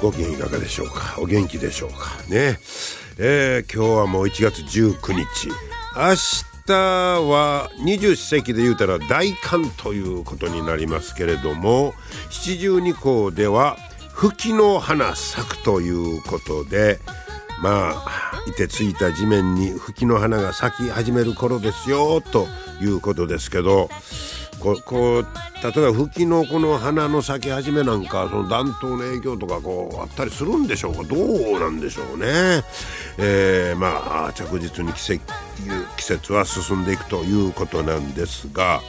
ご機嫌いかがでしょうか？お元気でしょうか？ね。えー、今日はもう1月19日。明日は二十四節気で言うたら大寒ということになりますけれども七十二候では吹きの花咲くということでまあいてついた地面に吹きの花が咲き始める頃ですよということですけどここう例えば吹きのこの花の咲き始めなんかその暖冬の影響とかこうあったりするんでしょうか？どうなんでしょうね。えー、まあ着実に季節季節は進んでいくということなんですが。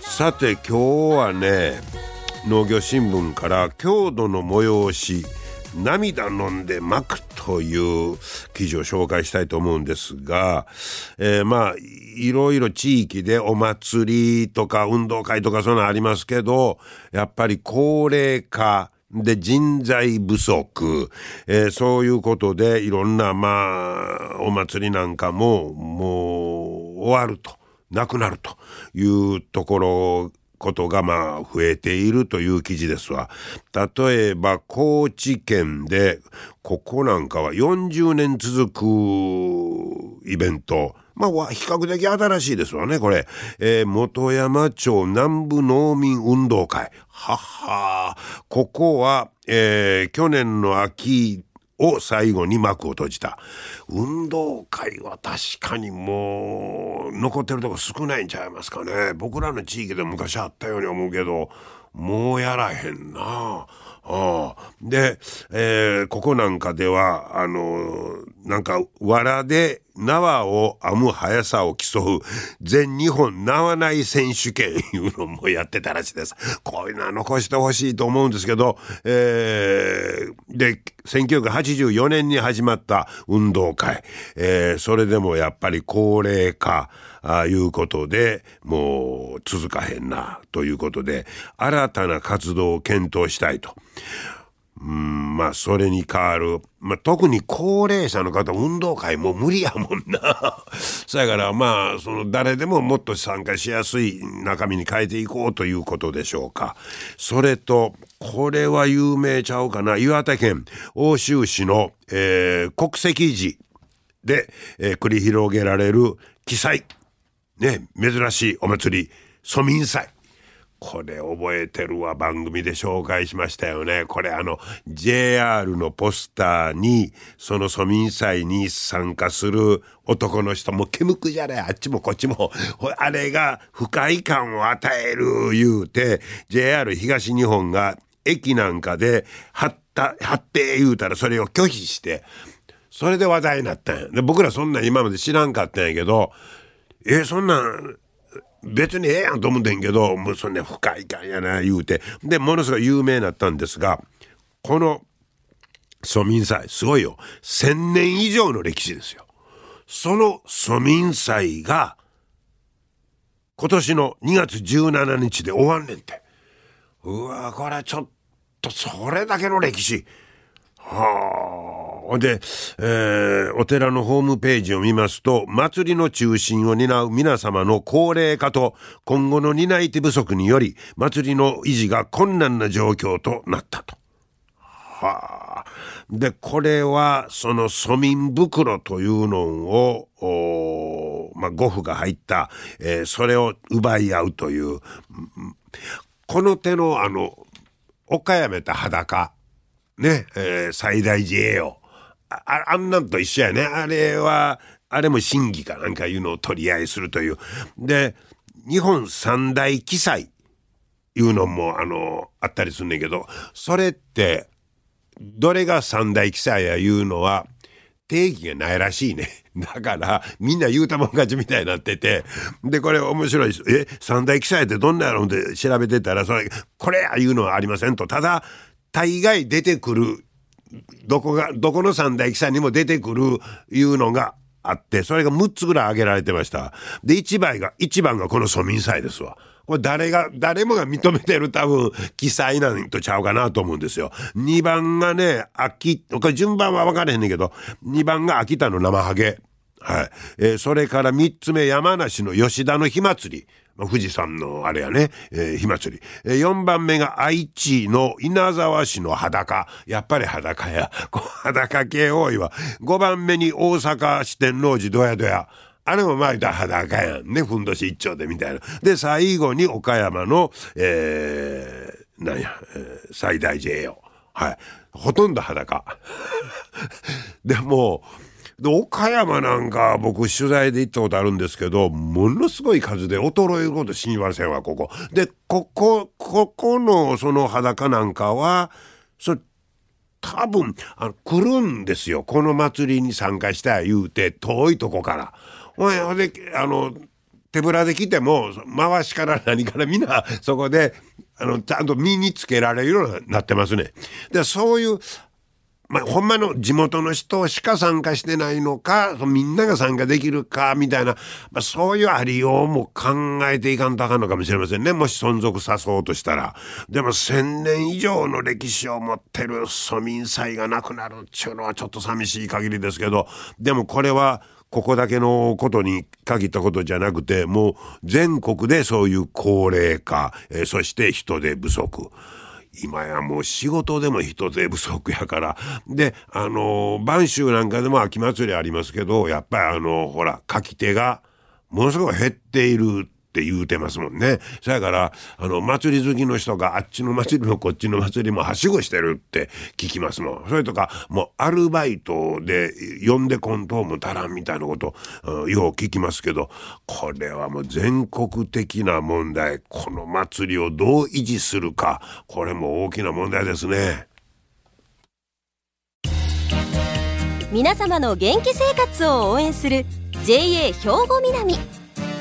さて今日はね農業新聞から郷土の催し。涙飲んで巻くという記事を紹介したいと思うんですが、えー、まあいろいろ地域でお祭りとか運動会とかそういうのありますけどやっぱり高齢化で人材不足、えー、そういうことでいろんなまあお祭りなんかももう終わるとなくなるというところことがまあ増えているという記事ですわ。例えば高知県でここなんかは40年続くイベント。まあ、比較的新しいですわね、これ。えー、元山町南部農民運動会。ははここは、えー、去年の秋を最後に幕を閉じた。運動会は確かにもう残ってるとこ少ないんちゃいますかね。僕らの地域で昔あったように思うけど、もうやらへんな。ああで、えー、ここなんかでは、あのー、なんか、藁で縄を編む速さを競う全日本縄内選手権 いうのもやってたらしいです。こういうのは残してほしいと思うんですけど、えー、で、1984年に始まった運動会、えー、それでもやっぱり高齢化、あいうことでもう続かへんなということで新たな活動を検討したいと。うんまあそれに代わる、まあ、特に高齢者の方運動会も無理やもんな。そやからまあその誰でももっと参加しやすい中身に変えていこうということでしょうか。それとこれは有名ちゃうかな。岩手県奥州市の、えー、国籍寺で、えー、繰り広げられる記載。ね、珍しいお祭り、蘇民祭。これ覚えてるわ番組で紹介しましたよね。これあの JR のポスターにその蘇民祭に参加する男の人も煙くじゃねあっちもこっちもあれが不快感を与える言うて JR 東日本が駅なんかで貼った貼って言うたらそれを拒否してそれで話題になったんや。で僕らそんなん今まで知らんかったんやけどえそんなん別にええやんと思うんんけどもうそんな不快感やな言うてでものすごい有名になったんですがこの蘇民祭すごいよ1,000年以上の歴史ですよ。その蘇民祭が今年の2月17日で終わんねんて。うわこれちょっとそれだけの歴史。はあ。で、えー、お寺のホームページを見ますと、祭りの中心を担う皆様の高齢化と今後の担い手不足により、祭りの維持が困難な状況となったと。はあ。で、これは、その庶民袋というのを、まあ、呉服が入った、えー、それを奪い合うという、この手の、あの、岡山た裸、ね、えー、最大寺栄養。ああんなんと一緒やね。あれは、あれも審議かなんかいうのを取り合いするという。で、日本三大記載いうのも、あの、あったりすんねんけど、それって、どれが三大記載やいうのは、定義がないらしいね。だから、みんな言うたもん勝ちみたいになってて、で、これ面白いえ、三大記載ってどんなやろうって調べてたら、それ、これやいうのはありませんと。ただ、大概出てくるどこがどこの三大駅さんにも出てくるいうのがあってそれが6つぐらい挙げられてましたで1番が1番がこの庶民祭ですわこれ誰が、誰もが認めてる多分、記載なんとちゃうかなと思うんですよ。2番がね、秋、これ順番は分からへんねんけど、2番が秋田の生ハゲ。はい。えー、それから3つ目、山梨の吉田の火祭り。富士山のあれやね、えー、火祭り。えー、4番目が愛知の稲沢市の裸。やっぱり裸や。裸系多いわ。5番目に大阪四天王寺どやどや。あれもまあ言った裸やんね。ふんどし一丁でみたいな。で、最後に岡山の、えー、なんや、えー、最大 J よ。はい。ほとんど裸。でも、で岡山なんか僕取材で行ったことあるんですけどものすごい数で衰えること死にませんわここ。でここここのその裸なんかはそ多分あの来るんですよこの祭りに参加した言うて遠いとこから。ほいであの手ぶらで来ても回しから何からみんなそこであのちゃんと身につけられるようになってますね。でそういうまあ、ほんまの地元の人しか参加してないのか、みんなが参加できるか、みたいな、まあ、そういうありようも考えていかんとあかんのかもしれませんね。もし存続さそうとしたら。でも、千年以上の歴史を持ってる庶民祭がなくなるっていうのはちょっと寂しい限りですけど、でもこれは、ここだけのことに限ったことじゃなくて、もう全国でそういう高齢化、えー、そして人手不足。今やもう仕事でも人手不足やから。で、あの、播州なんかでも秋祭りありますけど、やっぱりあの、ほら、書き手がものすごい減っているって言うてますもんね。そやから、あの、祭り好きの人があっちの祭りもこっちの祭りもはしごしてるって聞きますもん。それとか、もうアルバイトで呼んでこんとも足らんみたいなこと、うん、よう聞きますけど、これはもう全国的な問題。この祭りをどう維持するか、これも大きな問題ですね。皆様の元気生活を応援する JA 兵庫南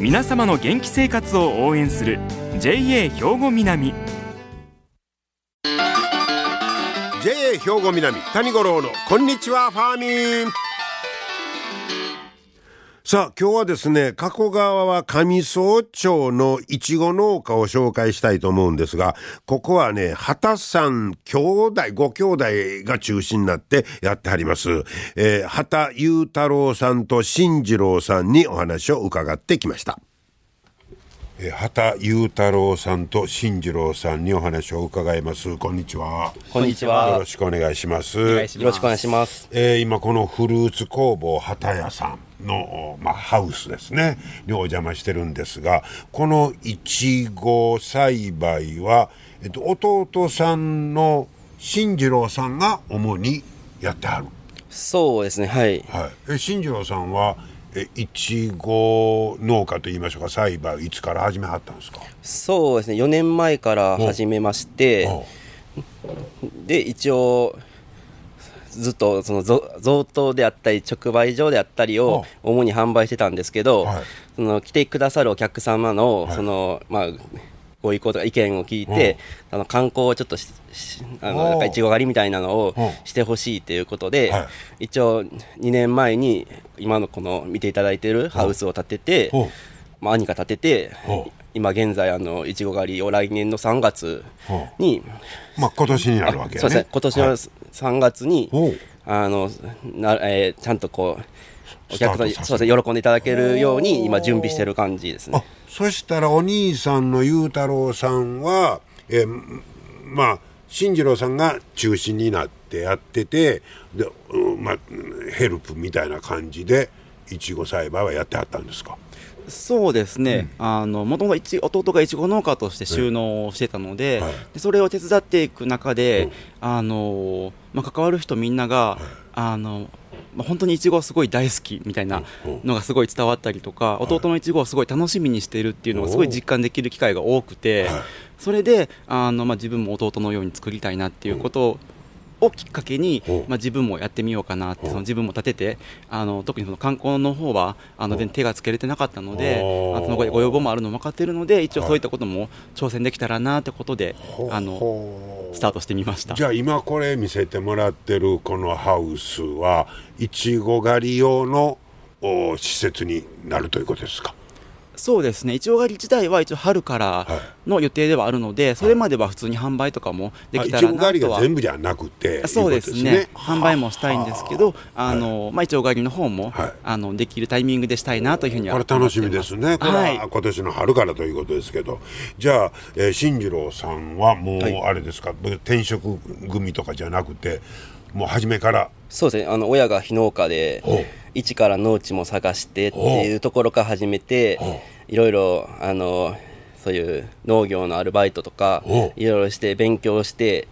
皆様の元気生活を応援する JA 兵庫南。JA 兵庫南谷五郎のこんにちはファーミン。さあ今日はですね加古川は上総町のいちご農家を紹介したいと思うんですがここはね畑さん兄弟ご兄弟が中心になってやってはります、えー、畑裕太郎さんと進次郎さんにお話を伺ってきました。え畑裕太郎さんと進次郎さんにお話を伺います。こんにちは。こんにちは。よろしくお願いします。よろしくお願いします、えー、今このフルーツ工房畑屋さんの、まあ、ハウスですね。にお邪魔してるんですがこのいちご栽培は、えっと、弟さんの進次郎さんが主にやってはる。そうですねはい、はい、え進次郎さんはいちご農家といいましょうか栽培いつから始めはったんですか？そうですね4年前から始めましてで一応ずっとその贈答であったり直売所であったりを主に販売してたんですけど、はい、その来てくださるお客様のその、まあご意向とか意見を聞いて、あの観光をちょっとあのなんかいちご狩りみたいなのをしてほしいということで、一応2年前に今のこの見ていただいているハウスを建てて、まあ、兄が建てて、今現在あのいちご狩りを来年の3月に、まあ今年になるわけ、ね、そうですね。今年の3月に、あのなえー、ちゃんとこうお客さんそうですね喜んでいただけるように今準備してる感じですね。そしたらお兄さんの裕太郎さんは、えまあ進次郎さんが中心になってやっててで、まあ、ヘルプみたいな感じでいちご栽培はやってはったんですか？そうですね、あのもともと弟がいちご農家として収納してたので,、はい。でそれを手伝っていく中で、うん。あのまあ、関わる人みんなが、あのまあ、本当にいちごすごい大好きみたいなのがすごい伝わったりとか、弟のいちごをすごい楽しみにしているっていうのがすごい実感できる機会が多くて、はい。それであの、まあ、自分も弟のように作りたいなっていうことを、をきっかけに、う。んまあ、自分もやってみようかなって、う。んその自分も立ててあの特にその観光の方はあの全然手がつけれてなかったので、うんあそのごご要望もあるの分かってるので一応はいそういったことも挑戦できたらなってことで、あのほう。スタートしてみました。じゃあ今これ見せてもらってるこのハウスはいちご狩り用のお施設になるということですか？そうですね。いちご狩り自体は一応春からの予定ではあるので、それまでは普通に販売とかもできたらなとはご狩りが全部じゃなくてそうですいねうこと販売もしたいんですけど、あ。のまあ、いちご狩りの方も、はい。あのできるタイミングでしたいなというふうにはこれ楽しみですね。これはい。は今年の春からということですけど、じゃあ、えー、進次郎さんはもうはい。あれですか、転職組とかじゃなくて、もう初めから。そうですね。あの親が非農家で一から農地も探してっていうところから始めてほいろいろあのそういう農業のアルバイトとかいろいろして勉強して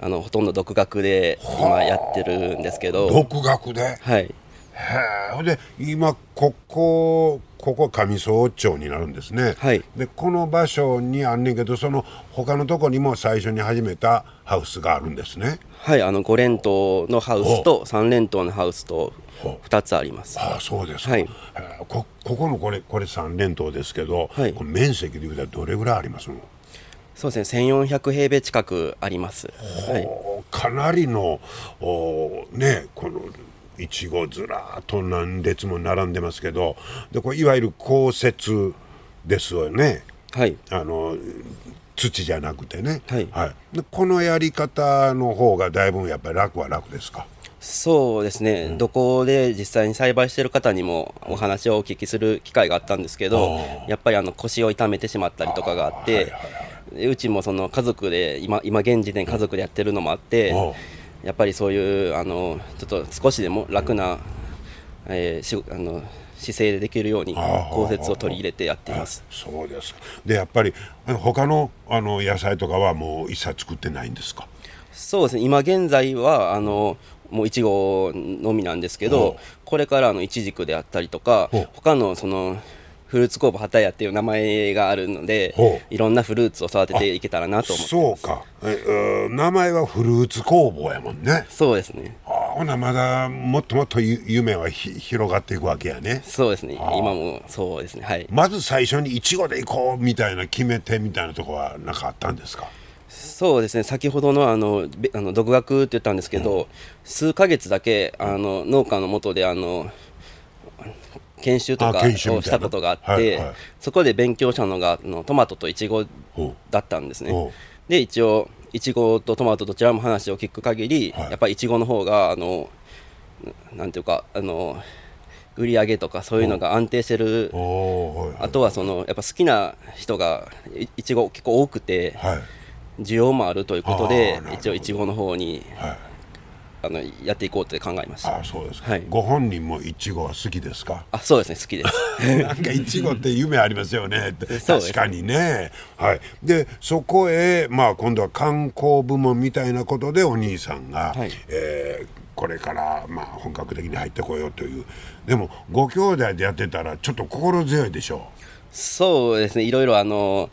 あのほとんど独学で今やってるんですけど。独学で？はい。へえ。で今ここここ上総町になるんですね。はい。でこの場所にあんねんけど、その他のとこにも最初に始めたハウスがあるんですね。はいあの5連棟のハウスと3連棟のハウスとほう。2つあります。ああそうですか、はい。こここのこれこれ3連棟ですけど、はい。面積でいうとどれぐらいありますの？そうですね1400平米近くあります。はい。おかなりのおねこのいちごずらーっと何列も並んでますけどでこれいわゆる降雪ですよね。はい。あの土じゃなくてね、はい。でこのやり方の方がだいぶやっぱり楽は楽ですか？そうですね、どこで実際に栽培してる方にもお話をお聞きする機会があったんですけど、やっぱりあの腰を痛めてしまったりとかがあって、でうちもその家族で今、今現時点、家族でやってるのもあって、やっぱりそういうあのちょっと少しでも楽な、えーしあの姿勢でできるように、降雪を取り入れてやっています。そうですか。でやっぱり他のあの野菜とかはもう一切作ってないんですか？そうですね。今現在はあのもういちごのみなんですけど、これからあのいちじくであったりとか他のそのフルーツ工房畑屋っていう名前があるのでいろんなフルーツを育てていけたらなと思ってそうか。えうん名前はフルーツ工房やもんね。そうですね。あほなまだもっともっとゆ夢はひ広がっていくわけやね。そうですね。今もそうですね。はい。まず最初にいちごで行こうみたいな決め手みたいなとこは何かあったんですか？そうですね。先ほどのあのべあの独学って言ったんですけど、数ヶ月だけあの農家のもとであの研修とかをしたことがあって、はいはい。そこで勉強したのがあのトマトとイチゴだったんですね。で一応いちごとトマトどちらも話を聞く限り、はい。やっぱりいちごの方があのなんていうかあの売り上げとかそういうのが安定してる。はいあとはそのやっぱ好きな人がいいちご結構多くてはい。需要もあるということで一応いちごの方にはいあのやっていこうって考えました。あそうですか、はい。ご本人もいちごは好きですか？あそうですね。好きです。なんかいちごって夢ありますよね。確かにね。はい。でそこへまあ今度は観光部門みたいなことでお兄さんが、はい。えーこれからまあ本格的に入ってこようという。でもご兄弟でやってたらちょっと心強いでしょそうですね。いろいろあの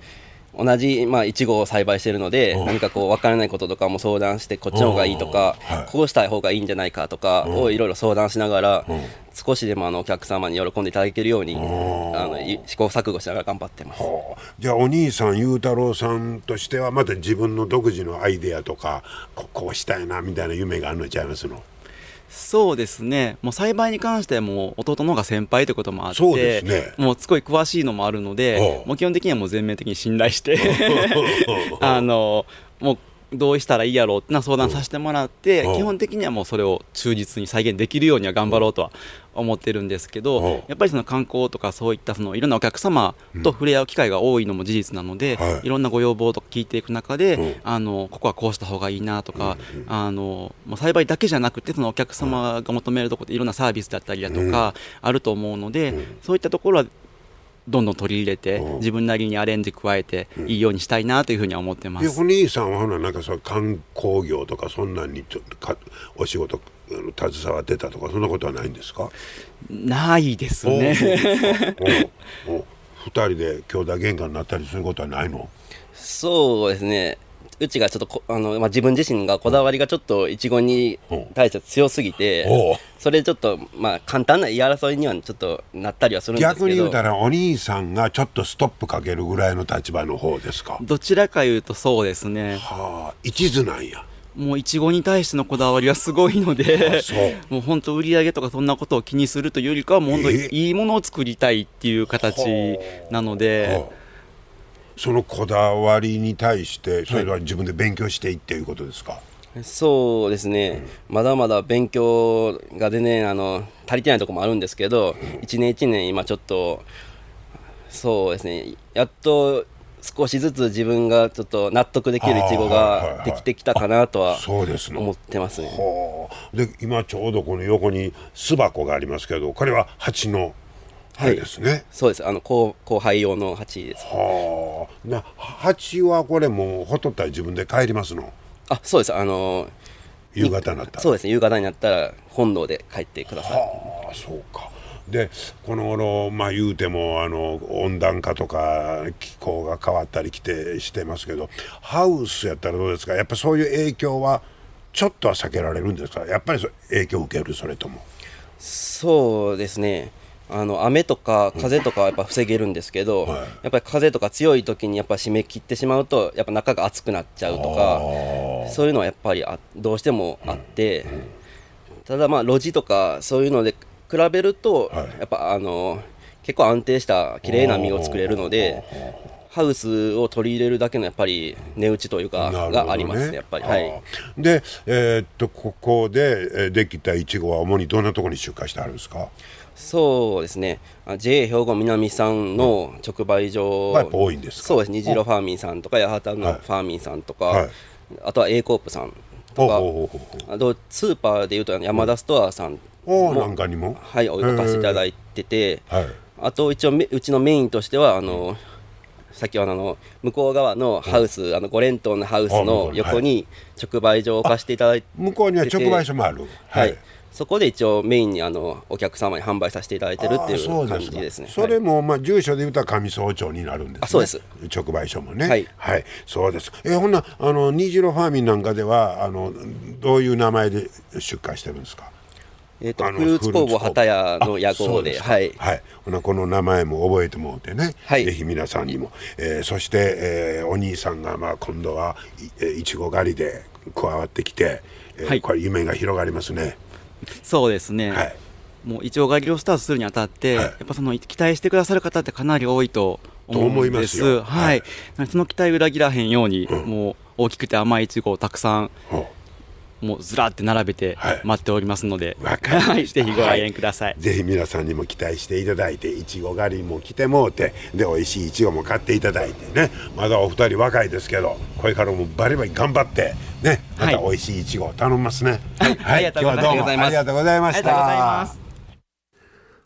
同じまあいちごを栽培しているのでうん。何かこう分からないこととかも相談してこっちの方がいいとかこうしたい方がいいんじゃないかとかをいろいろ相談しながらうん。少しでもあのお客様に喜んでいただけるようにあん。のい試行錯誤しながら頑張ってます。う。じゃあお兄さん裕太郎さんとしてはまた自分の独自のアイデアとかここうしたいなみたいな夢があるのちゃいますの？そうですね。もう栽培に関してはもう弟の方が先輩ということもあってそうですね。もうすごい詳しいのもあるのでもう基本的にはもう全面的に信頼して あのもうどうしたらいいやろうってな相談させてもらって、うん。基本的にはもうそれを忠実に再現できるようには頑張ろうとは思ってるんですけど、うん。やっぱりその観光とかそういったそのいろんなお客様と触れ合う機会が多いのも事実なので、はい。い、ろんなご要望とか聞いていく中で、うん。あのここはこうした方がいいなとか、あのもう栽培だけじゃなくてそのお客様が求めるところでいろんなサービスだったりだとかあると思うので、そういったところはどんどん取り入れて、うん。自分なりにアレンジ加えていいようにしたいなというふうには思ってます。でお兄さんはほななんかそう観光業とかそんなんにちょっとかお仕事携わってたとかそんなことはないんですか？ないですね。二人で兄弟喧嘩になったりすることはないの？そうですね。うちがちょっとこあの、まあ、自分自身がこだわりがちょっといちごに対して強すぎて、それでちょっと、まあ、簡単な言い争いにはちょっとなったりはするんですけど。逆に言うたらお兄さんがちょっとストップかけるぐらいの立場の方ですか？どちらかいうとそうですね。はあ一途なんや。もういちごに対してのこだわりはすごいのであそう、もう本当売り上げとかそんなことを気にするというよりかはもういいものを作りたいっていう形なので、はあそのこだわりに対してそれは自分で勉強していっていうことですか、そうですね、まだまだ勉強が全然あの足りてないところもあるんですけど、一年一年、今ちょっと、そうですね、やっと少しずつ自分がちょっと納得できるいちごができてきたかなとは思ってますね。はあ。で今ちょうどこの横に巣箱がありますけどこれは蜂のあれですね、そうです、あの後後輩用の鉢です。はあ。な蜂はこれもうほっとったら自分で帰りますの？あそうです、あの夕方になったら。そうです。ね、夕方になったら本堂で帰ってください。はあそうか。でこの頃まあ言うてもあの温暖化とか気候が変わったりきてしてますけどハウスやったらどうですか？やっぱそういう影響はちょっとは避けられるんですか？やっぱりそ影響を受ける？それとも。そうですねあの雨とか風とかはやっぱ防げるんですけど、はい。やっぱり風とか強い時にやっぱ締め切ってしまうとやっぱ中が熱くなっちゃうとかそういうのはやっぱりあどうしてもあって、ただまあ路地とかそういうので比べると、はい。やっぱあの結構安定した綺麗な実を作れるのでハウスを取り入れるだけのやっぱり値打ちというか、がありますねやっぱり。はい。で、えーっとここでえーできたいちごは主にどんなところに出荷してあるんですか？そうですね。あ JA 兵庫南さんの直売所、はやっぱ多いんですか？そうです。虹色ファーミンさんとか八幡はいのファーミンさんとか、はい。あとは A コープさんとか。あとスーパーでいうと山田ストアさんおおなんかにも？はい置かせていただいてて。はい。あと一応めうちのメインとしてはあの先ほどの向こう側のハウス、あの5連棟のハウスの横に直売所を置かせていただいて向こうには直売所もある。はい、そこで一応メインにあのお客様に販売させていただいてるっていう感じですね。それも、まあ、住所で言うたら上総町になるんです、ね、あそうです。直売所もね。はい、そうです。えほんなあの虹色ファーミンなんかではあのどういう名前で出荷してるんですか？えーとあのフルーツ工房畑屋の屋号ではい。はい、ほなこの名前も覚えてもうてね、はい。ぜひ皆さんにも、えーそして、えーお兄さんが、まあ、今度はいえーいちご狩りで加わってきて、えーはい。これ夢が広がりますねそうですね、はい。もういちご狩りをスタートするにあたって、はい。やっぱその期待してくださる方ってかなり多いと思うんと思いまです。ははい。い、なのでその期待を裏切らへんように、もう大きくて甘いいちごをたくさんほもうずらって並べてはい。待っておりますので、はい、ぜひご来園ください、うぜひ皆さんにも期待していただいていちご狩りも来てもうてで美味しいいちごも買っていただいてね。まだお二人若いですけどこれからもバリバリ頑張ってねまたはい。美味しいいちごを頼みますね。はい、ありがとうござい今日はどうもありがとうございました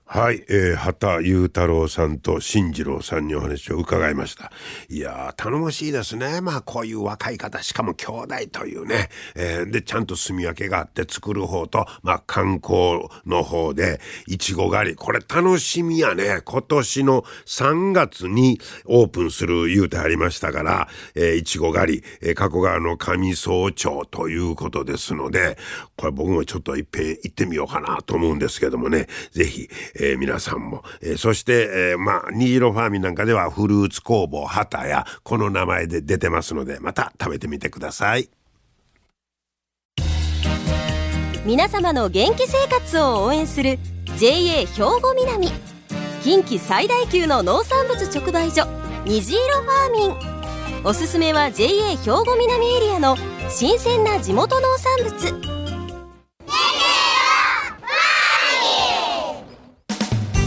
はい、えー、畑裕太郎さんと進次郎さんにお話を伺いました。いやー、頼もしいですね。まあ、こういう若い方、しかも兄弟というね。えーで、ちゃんと住み分けがあって作る方と、まあ、観光の方で、いちご狩り。これ楽しみやね。今年の3月にオープンする言うてありましたから、えーいちご狩り、えー加古川の上総町ということですので、これ僕もちょっといっぺん行ってみようかなと思うんですけどもね、ぜひ、えー皆さんも、えーそして、えーまあ、虹色ファーミンなんかではフルーツ工房畑や、この名前で出てますので、また食べてみてください。皆様の元気生活を応援する JA 兵庫南。近畿最大級の農産物直売所虹色ファーミン。おすすめは JA 兵庫南エリアの新鮮な地元農産物。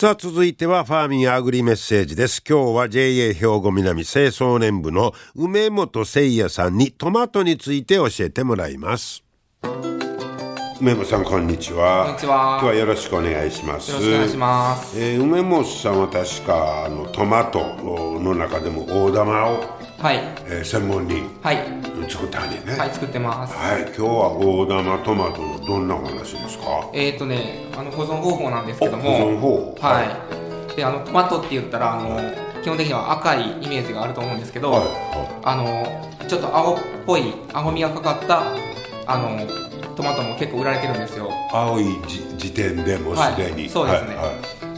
さあ続いてはファーミンアグリメッセージです。今日は JA 兵庫南清掃年部の梅本誠也さんにトマトについて教えてもらいます。梅本さんこんにちは。こんにちは。今日はよろしくお願いします。よろしくお願いします。えー梅本さんは確かあのトマトの中でも大玉を、はい。えー専門にはい。作ったんねねはい、作ってます。はい、今日は大玉トマトのどんなお話ですか？えっ、ー、とね、あの保存方法なんですけども。お保存方法はい。で、あのトマトって言ったら、あの、基本的には赤いイメージがあると思うんですけど。はいはあの、ちょっと青っぽい、青みがかかった。あの、トマトも結構売られてるんですよ。青いじ時点でもうすでに、はいそうですねはいはい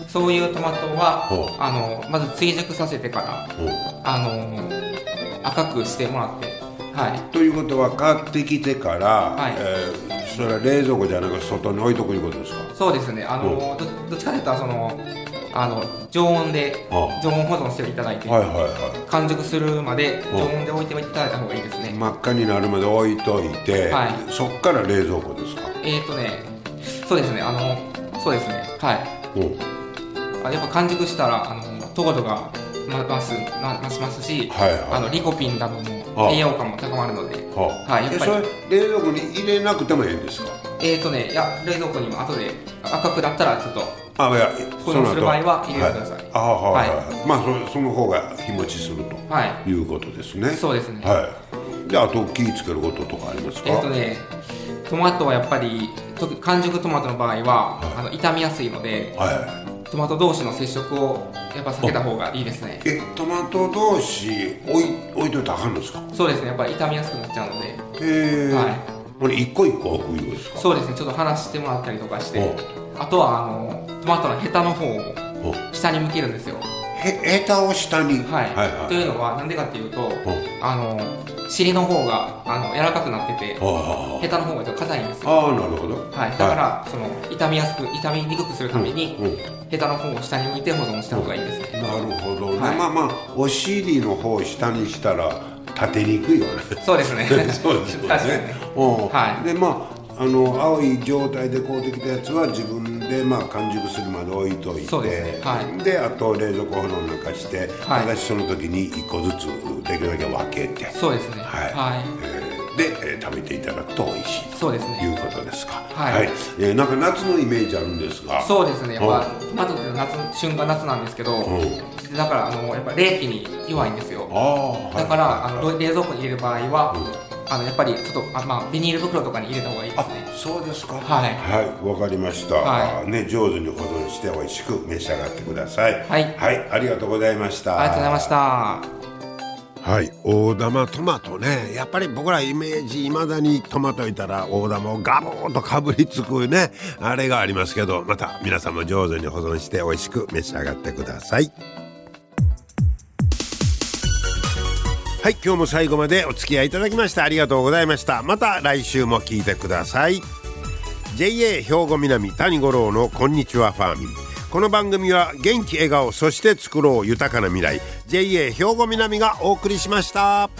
そういうトマトは、あの、まず追熟させてから、うんあの、赤くしてもらって。はい。ということは買ってきてから、はいえーそれは冷蔵庫じゃなくて外に置いとくいうことですか？そうですね。あの、どどっちかというと、その。あの常温であ常温保存していただいて、はいはいは完熟するまで常温で置いていただいた方がいいですね。い真っ赤になるまで置いといて、はいそっから冷蔵庫ですか？えっ、ー、とね、そうですね、あの、そうですね、はい。うんあやっぱ完熟したら、あの、糖度がま増すな増しますし、はいはい。あのリコピンなどあ。も栄養価も高まるので、ははいやっぱり。えそれ冷蔵庫に入れなくてもいいんですか？えっ、ー、とね、いや冷蔵庫にも後で赤くなったらちょっとあいや保存する場合は入れてください。はあはいはい、はい、まあそその方が日持ちすると、はい。いうことですね。そうですね。はい。であと気ぃつけることとかありますか？えっ、ー、とね、トマトはやっぱり完熟トマトの場合は、あの傷みやすいので、はいトマト同士の接触をやっぱ避けた方がいいですね。えトマト同士置い置いといたらあかんのですか？そうですね、やっぱり傷みやすくなっちゃうので、へえ、はい。これ一個一個置くいうですか？そうですね、ちょっと離してもらったりとかして。お、あとはあのトマトのヘタの方をお下に向けるんですよ。へヘタを下に？はい。はいはいというのはなんでかっていうと、あの尻の方があの柔らかくなってて、あヘタの方がちょっと硬いんですよ。ああなるほど。はい。だから、その傷みやすく傷みにくくするために、うんうんヘタの方を下に向いて保存した方がいいですね。なるほどね、はい。まあまあお尻の方を下にしたら立てにくいよね。そうですね。そうですよ確かに。ね。うん。はい。でまああの青い状態で買うてきたやつは自分でまあ完熟するまで置いといてそうですね。はい。であと冷蔵庫保存なんかして、はい。ただしその時に1個ずつできるだけ分けて。そうですね。はい、はい。えーで、えー食べていただくと美味しいとそうですね。いうことですか。はい。えーなんか夏のイメージあるんですがそうですね。やっぱうトマトって夏旬が夏なんですけど、ん。だからあのやっぱ冷気に弱いんですよ。ああ、はい。だからあの冷蔵庫に入れる場合は、あのやっぱりちょっとあまあビニール袋とかに入れた方がいいですあね。そうですか。はい。はい。わかりました、はい。ね上手に保存して美味しく召し上がってください。はい。はい、ありがとうございました。ありがとうございました。はい。大玉トマトね。やっぱり僕らイメージいまだにトマトいたら大玉をガボーンとかぶりつくねあれがありますけどまた皆さんも上手に保存して美味しく召し上がってください。はい。今日も最後までお付き合いいただきましてありがとうございました。また来週も聞いてください。JA 兵庫南谷五郎のこんにちはファーミン。この番組は元気笑顔そして作ろう豊かな未来 JA 兵庫南がお送りしました。